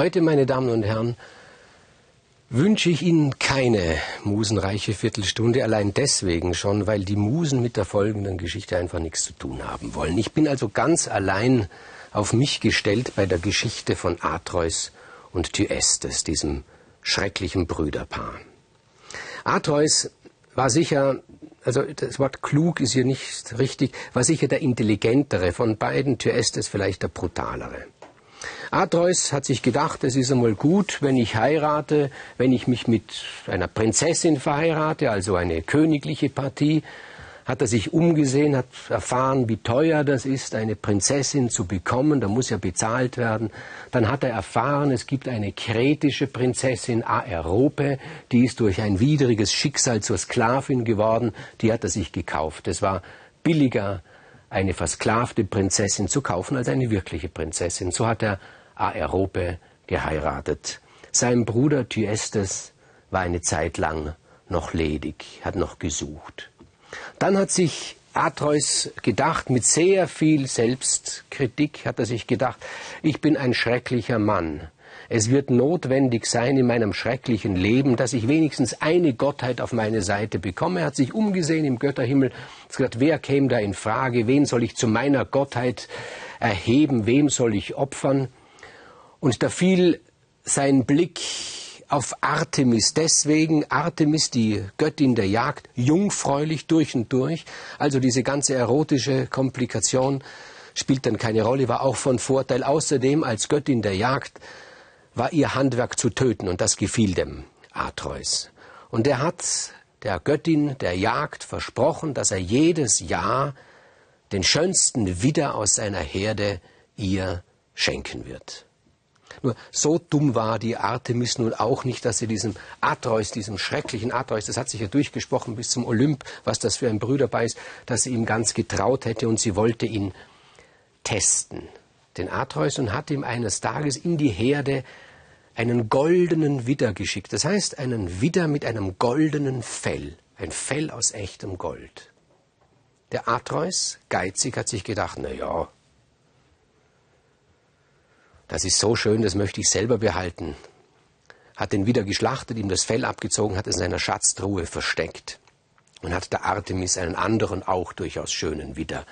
Heute, meine Damen und Herren, wünsche ich Ihnen keine musenreiche Viertelstunde, allein deswegen schon, weil die Musen mit der folgenden Geschichte einfach nichts zu tun haben wollen. Ich bin also ganz allein auf mich gestellt bei der Geschichte von Atreus und Thyestes, diesem schrecklichen Brüderpaar. Atreus war sicher, also das Wort klug ist hier nicht richtig, war sicher der intelligentere von beiden, Thyestes vielleicht der brutalere. Atreus hat sich gedacht, es ist einmal gut, wenn ich heirate, wenn ich mich mit einer Prinzessin verheirate, also eine königliche Partie, hat er sich umgesehen, hat erfahren, wie teuer das ist, eine Prinzessin zu bekommen, da muss ja bezahlt werden. Dann hat er erfahren, es gibt eine kretische Prinzessin Aerope, die ist durch ein widriges Schicksal zur Sklavin geworden, die hat er sich gekauft. Es war billiger, eine versklavte Prinzessin zu kaufen, als eine wirkliche Prinzessin. So hat er Aerope geheiratet. Sein Bruder Thyestes war eine Zeit lang noch ledig, hat noch gesucht. Dann hat sich Atreus gedacht, mit sehr viel Selbstkritik hat er sich gedacht, ich bin ein schrecklicher Mann. Es wird notwendig sein in meinem schrecklichen Leben, dass ich wenigstens eine Gottheit auf meine Seite bekomme. Er hat sich umgesehen im Götterhimmel, hat gesagt, wer käme da in Frage, wen soll ich zu meiner Gottheit erheben, wem soll ich opfern? Und da fiel sein Blick auf Artemis. Deswegen Artemis, die Göttin der Jagd, jungfräulich durch und durch. Also diese ganze erotische Komplikation spielt dann keine Rolle, war auch von Vorteil. Außerdem als Göttin der Jagd war ihr Handwerk zu töten und das gefiel dem Atreus. Und er hat der Göttin der Jagd versprochen, dass er jedes Jahr den schönsten Widder aus seiner Herde ihr schenken wird. Nur so dumm war die Artemis nun auch nicht, dass sie diesem Atreus, diesem schrecklichen Atreus, das hat sich ja durchgesprochen bis zum Olymp, was das für ein Brüderbein ist, dass sie ihm ganz getraut hätte und sie wollte ihn testen, den Atreus, und hat ihm eines Tages in die Herde einen goldenen Widder geschickt. Das heißt, einen Widder mit einem goldenen Fell, ein Fell aus echtem Gold. Der Atreus, geizig, hat sich gedacht, na ja, das ist so schön, das möchte ich selber behalten. Hat den wieder geschlachtet, ihm das Fell abgezogen, hat es in seiner Schatztruhe versteckt und hat der Artemis einen anderen, auch durchaus schönen Widder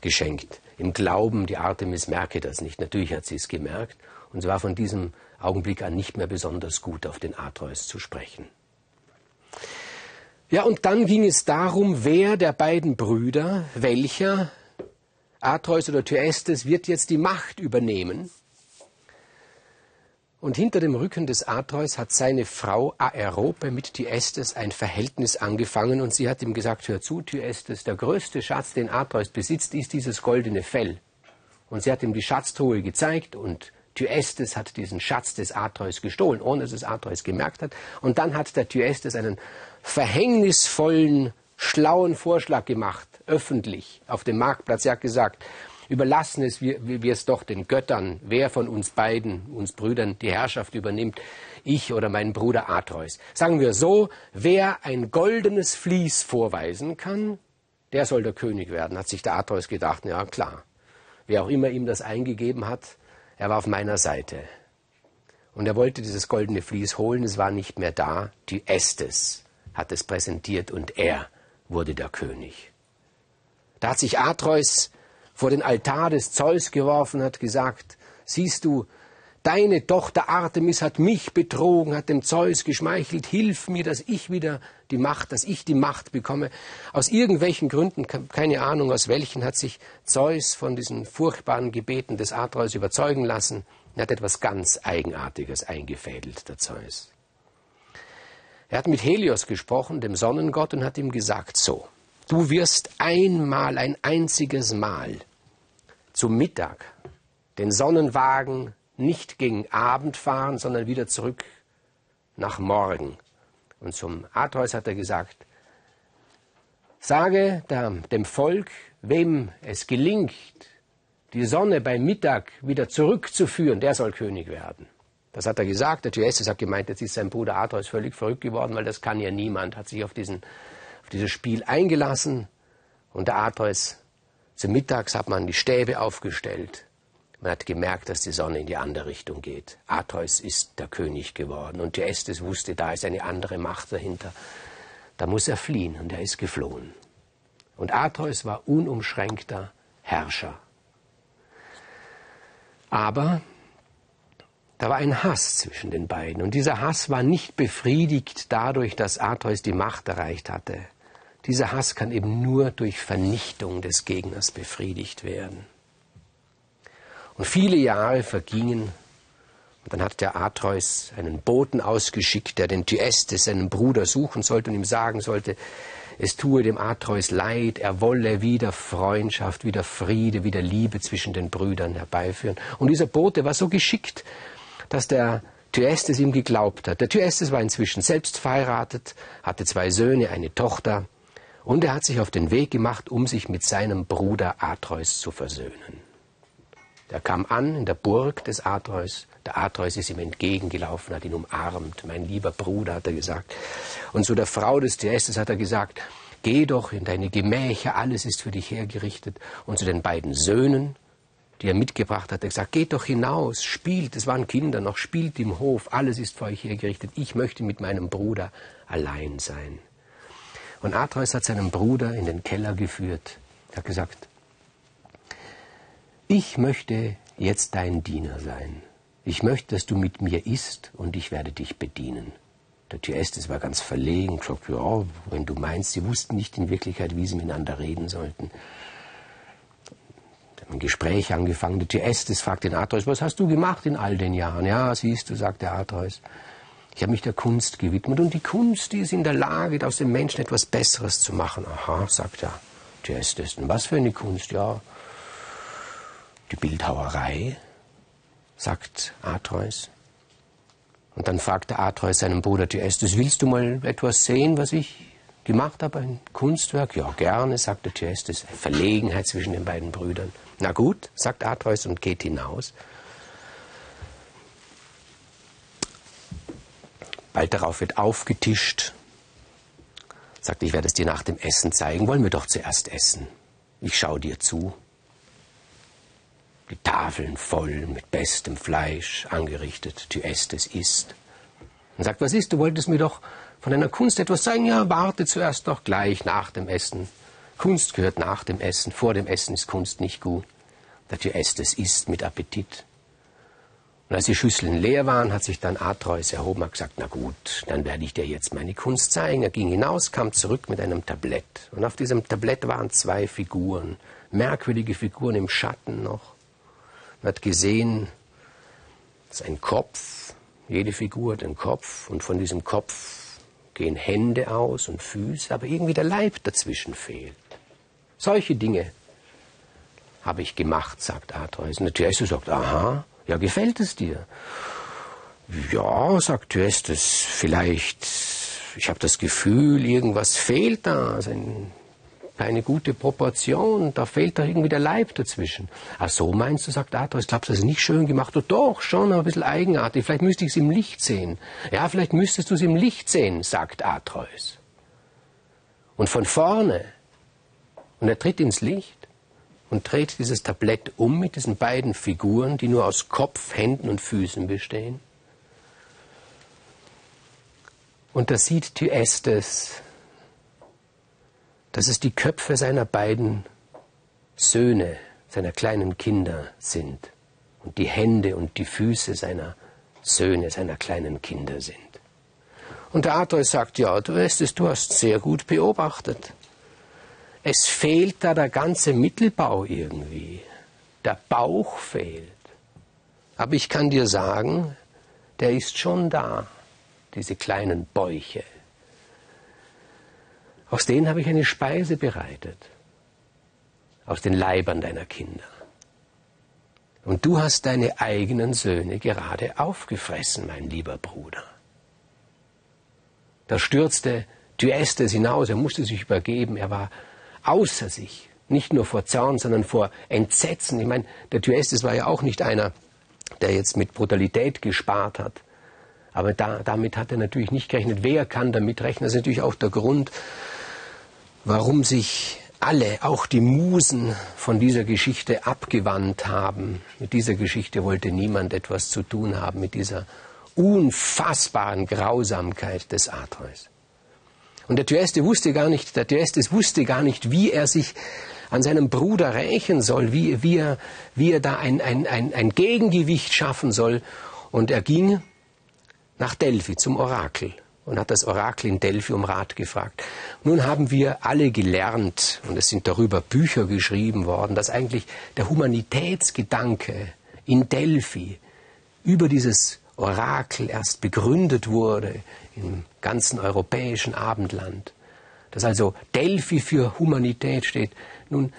geschenkt. Im Glauben, die Artemis merke das nicht. Natürlich hat sie es gemerkt und sie war von diesem Augenblick an nicht mehr besonders gut auf den Atreus zu sprechen. Ja, und dann ging es darum, wer der beiden Brüder, welcher, Atreus oder Thyestes, wird jetzt die Macht übernehmen und hinter dem Rücken des Atreus hat seine Frau Aerope mit Thyestes ein Verhältnis angefangen und sie hat ihm gesagt, hör zu, Thyestes, der größte Schatz, den Atreus besitzt, ist dieses goldene Fell. Und sie hat ihm die Schatztruhe gezeigt und Thyestes hat diesen Schatz des Atreus gestohlen, ohne dass es Atreus gemerkt hat. Und dann hat der Thyestes einen verhängnisvollen, schlauen Vorschlag gemacht, öffentlich, auf dem Marktplatz. Er hat gesagt, Überlassen es wir, wir es doch den Göttern, wer von uns beiden, uns Brüdern, die Herrschaft übernimmt, ich oder mein Bruder Atreus. Sagen wir so, wer ein goldenes Vlies vorweisen kann, der soll der König werden, hat sich der Atreus gedacht. Ja, klar. Wer auch immer ihm das eingegeben hat, er war auf meiner Seite. Und er wollte dieses goldene Vlies holen, es war nicht mehr da. Die Estes hat es präsentiert und er wurde der König. Da hat sich Atreus vor den Altar des Zeus geworfen, hat gesagt, siehst du, deine Tochter Artemis hat mich betrogen, hat dem Zeus geschmeichelt, hilf mir, dass ich wieder die Macht, dass ich die Macht bekomme. Aus irgendwelchen Gründen, keine Ahnung aus welchen, hat sich Zeus von diesen furchtbaren Gebeten des Atreus überzeugen lassen. Er hat etwas ganz Eigenartiges eingefädelt, der Zeus. Er hat mit Helios gesprochen, dem Sonnengott, und hat ihm gesagt, so, Du wirst einmal, ein einziges Mal zum Mittag den Sonnenwagen nicht gegen Abend fahren, sondern wieder zurück nach morgen. Und zum Atreus hat er gesagt, sage dem Volk, wem es gelingt, die Sonne beim Mittag wieder zurückzuführen, der soll König werden. Das hat er gesagt. Der Thyestes hat gemeint, jetzt ist sein Bruder Atreus völlig verrückt geworden, weil das kann ja niemand, hat sich auf diesen auf dieses Spiel eingelassen und der Atreus zum Mittags hat man die Stäbe aufgestellt. Man hat gemerkt, dass die Sonne in die andere Richtung geht. Atreus ist der König geworden und Thyestes wusste, da ist eine andere Macht dahinter. Da muss er fliehen und er ist geflohen. Und Atreus war unumschränkter Herrscher. Aber da war ein Hass zwischen den beiden. Und dieser Hass war nicht befriedigt dadurch, dass Atreus die Macht erreicht hatte. Dieser Hass kann eben nur durch Vernichtung des Gegners befriedigt werden. Und viele Jahre vergingen. Und dann hat der Atreus einen Boten ausgeschickt, der den Thyestes, seinen Bruder, suchen sollte und ihm sagen sollte, es tue dem Atreus leid, er wolle wieder Freundschaft, wieder Friede, wieder Liebe zwischen den Brüdern herbeiführen. Und dieser Bote war so geschickt, dass der Thyestes ihm geglaubt hat. Der Thyestes war inzwischen selbst verheiratet, hatte zwei Söhne, eine Tochter, und er hat sich auf den Weg gemacht, um sich mit seinem Bruder Atreus zu versöhnen. Er kam an in der Burg des Atreus. Der Atreus ist ihm entgegengelaufen, hat ihn umarmt. Mein lieber Bruder, hat er gesagt. Und zu der Frau des Thyestes hat er gesagt, geh doch in deine Gemächer, alles ist für dich hergerichtet. Und zu den beiden Söhnen, die er mitgebracht hat, hat er gesagt, geht doch hinaus, spielt, es waren Kinder noch, spielt im Hof, alles ist für euch hergerichtet. Ich möchte mit meinem Bruder allein sein. Und Atreus hat seinen Bruder in den Keller geführt. Er hat gesagt, ich möchte jetzt dein Diener sein. Ich möchte, dass du mit mir isst und ich werde dich bedienen. Der Thyestes war ganz verlegen, gesagt, ja, wenn du meinst, sie wussten nicht in Wirklichkeit, wie sie miteinander reden sollten. Ein Gespräch angefangen. Der Thyestes fragt den Atreus, was hast du gemacht in all den Jahren? Ja, siehst du, sagt der Atreus, ich habe mich der Kunst gewidmet und die Kunst, die ist in der Lage, aus dem Menschen etwas Besseres zu machen. Aha, sagt der Thyestes. Und was für eine Kunst? Ja, die Bildhauerei, sagt Atreus. Und dann fragte Atreus seinen Bruder Thyestes, willst du mal etwas sehen, was ich gemacht habe, ein Kunstwerk? Ja, gerne, sagte Thyestes. Verlegenheit zwischen den beiden Brüdern. Na gut, sagt Atreus und geht hinaus. Bald darauf wird aufgetischt. Sagt, ich werde es dir nach dem Essen zeigen. Wollen wir doch zuerst essen. Ich schaue dir zu die Tafeln voll mit bestem Fleisch angerichtet, Thyestes isst. Und sagt, was ist, du wolltest mir doch von deiner Kunst etwas zeigen? Ja, warte zuerst doch gleich nach dem Essen. Kunst gehört nach dem Essen, vor dem Essen ist Kunst nicht gut. Der Thyestes isst mit Appetit. Und als die Schüsseln leer waren, hat sich dann Atreus erhoben und gesagt, na gut, dann werde ich dir jetzt meine Kunst zeigen. Er ging hinaus, kam zurück mit einem Tablett. Und auf diesem Tablett waren zwei Figuren, merkwürdige Figuren im Schatten noch. Hat gesehen, es ein Kopf, jede Figur hat einen Kopf und von diesem Kopf gehen Hände aus und Füße, aber irgendwie der Leib dazwischen fehlt. Solche Dinge habe ich gemacht, sagt Atreus. Und der Thyestes sagt, aha, ja, gefällt es dir? Ja, sagt Thyestes, vielleicht, ich habe das Gefühl, irgendwas fehlt da, ein keine gute Proportion, da fehlt da irgendwie der Leib dazwischen. Ach so meinst du, sagt Atreus, glaubst du, das ist nicht schön gemacht? Oh, doch, schon, aber ein bisschen eigenartig. Vielleicht müsste ich es im Licht sehen. Ja, vielleicht müsstest du es im Licht sehen, sagt Atreus. Und von vorne, und er tritt ins Licht und dreht dieses Tablett um mit diesen beiden Figuren, die nur aus Kopf, Händen und Füßen bestehen. Und da sieht Thyestes dass es die Köpfe seiner beiden Söhne, seiner kleinen Kinder sind und die Hände und die Füße seiner Söhne, seiner kleinen Kinder sind. Und der Atreus sagt, ja, du weißt es, du hast sehr gut beobachtet. Es fehlt da der ganze Mittelbau irgendwie. Der Bauch fehlt. Aber ich kann dir sagen, der ist schon da, diese kleinen Bäuche. Aus denen habe ich eine Speise bereitet. Aus den Leibern deiner Kinder. Und du hast deine eigenen Söhne gerade aufgefressen, mein lieber Bruder. Da stürzte Thyestes hinaus, er musste sich übergeben, er war außer sich, nicht nur vor Zorn, sondern vor Entsetzen. Ich meine, der Thyestes war ja auch nicht einer, der jetzt mit Brutalität gespart hat. Aber da, damit hat er natürlich nicht gerechnet. Wer kann damit rechnen? Das ist natürlich auch der Grund, warum sich alle, auch die Musen, von dieser Geschichte abgewandt haben. Mit dieser Geschichte wollte niemand etwas zu tun haben, mit dieser unfassbaren Grausamkeit des Atreus. Und der Thyeste wusste gar nicht, der Thyestes wusste gar nicht, wie er sich an seinem Bruder rächen soll, wie, wie, er, wie er da ein, ein, ein, ein Gegengewicht schaffen soll. Und er ging nach Delphi zum Orakel und hat das Orakel in Delphi um Rat gefragt. Nun haben wir alle gelernt, und es sind darüber Bücher geschrieben worden, dass eigentlich der Humanitätsgedanke in Delphi über dieses Orakel erst begründet wurde im ganzen europäischen Abendland. Dass also Delphi für Humanität steht. Nun,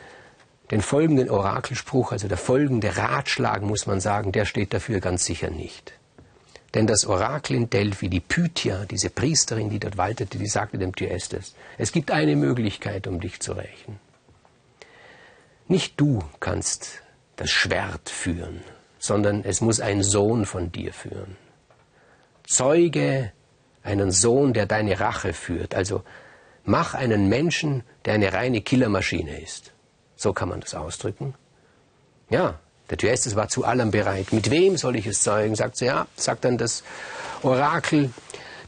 den folgenden Orakelspruch, also der folgende Ratschlag, muss man sagen, der steht dafür ganz sicher nicht. Denn das Orakel in Delphi, die Pythia, diese Priesterin, die dort waltete, die sagte dem Thyestes, es gibt eine Möglichkeit, um dich zu rächen. Nicht du kannst das Schwert führen, sondern es muss ein Sohn von dir führen. Zeuge einen Sohn, der deine Rache führt. Also mach einen Menschen, der eine reine Killermaschine ist. So kann man das ausdrücken. Ja, der Thyestes war zu allem bereit. Mit wem soll ich es zeugen? Sagt sie, ja, sagt dann das Orakel,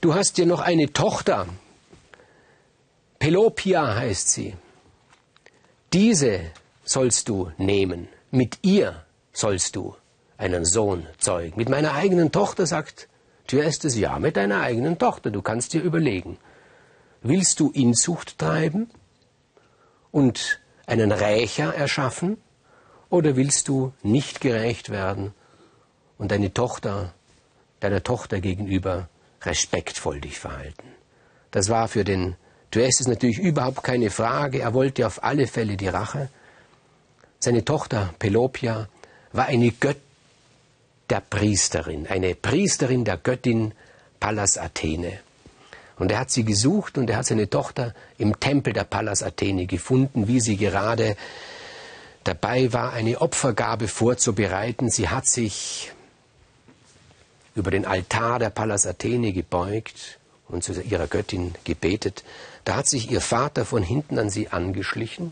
du hast dir noch eine Tochter. Pelopia heißt sie. Diese sollst du nehmen. Mit ihr sollst du einen Sohn zeugen. Mit meiner eigenen Tochter, sagt Thyestes, ja, mit deiner eigenen Tochter. Du kannst dir überlegen. Willst du Inzucht treiben und einen Rächer erschaffen? Oder willst du nicht gerecht werden und deine Tochter, deiner Tochter gegenüber respektvoll dich verhalten? Das war für den Thyestes natürlich überhaupt keine Frage. Er wollte auf alle Fälle die Rache. Seine Tochter Pelopia war eine Götterpriesterin, eine Priesterin der Göttin Pallas Athene. Und er hat sie gesucht und er hat seine Tochter im Tempel der Pallas Athene gefunden, wie sie gerade dabei war, eine Opfergabe vorzubereiten. Sie hat sich über den Altar der Pallas Athene gebeugt und zu ihrer Göttin gebetet. Da hat sich ihr Vater von hinten an sie angeschlichen,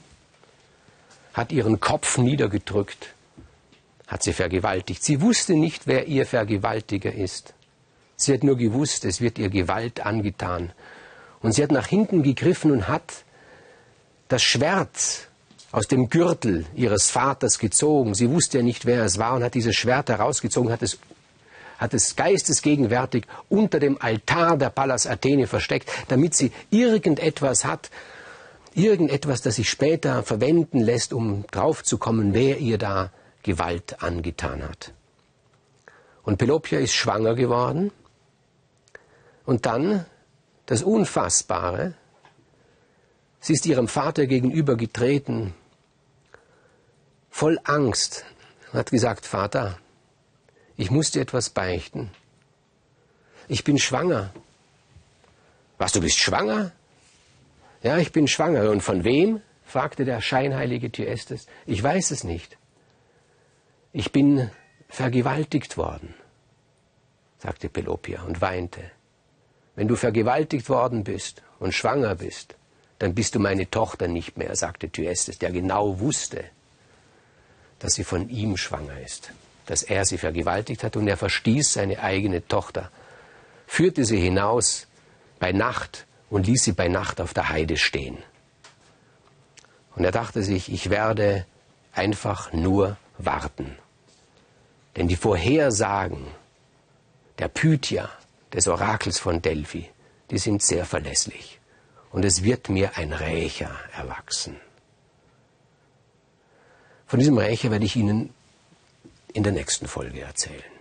hat ihren Kopf niedergedrückt, hat sie vergewaltigt. Sie wusste nicht, wer ihr Vergewaltiger ist. Sie hat nur gewusst, es wird ihr Gewalt angetan. Und sie hat nach hinten gegriffen und hat das Schwert aus dem Gürtel ihres Vaters gezogen. Sie wusste ja nicht, wer es war und hat dieses Schwert herausgezogen, hat es, hat es geistesgegenwärtig unter dem Altar der Pallas Athene versteckt, damit sie irgendetwas hat, irgendetwas, das sich später verwenden lässt, um draufzukommen, wer ihr da Gewalt angetan hat. Und Pelopia ist schwanger geworden. Und dann das Unfassbare. Sie ist ihrem Vater gegenüber getreten voll Angst hat gesagt, Vater, ich muss dir etwas beichten. Ich bin schwanger. Was, du bist schwanger? Ja, ich bin schwanger. Und von wem? fragte der scheinheilige Thyestes. Ich weiß es nicht. Ich bin vergewaltigt worden, sagte Pelopia und weinte. Wenn du vergewaltigt worden bist und schwanger bist, dann bist du meine Tochter nicht mehr, sagte Thyestes, der genau wusste, dass sie von ihm schwanger ist, dass er sie vergewaltigt hat und er verstieß seine eigene Tochter, führte sie hinaus bei Nacht und ließ sie bei Nacht auf der Heide stehen. Und er dachte sich, ich werde einfach nur warten. Denn die Vorhersagen der Pythia, des Orakels von Delphi, die sind sehr verlässlich. Und es wird mir ein Rächer erwachsen. Von diesem Rächer werde ich Ihnen in der nächsten Folge erzählen.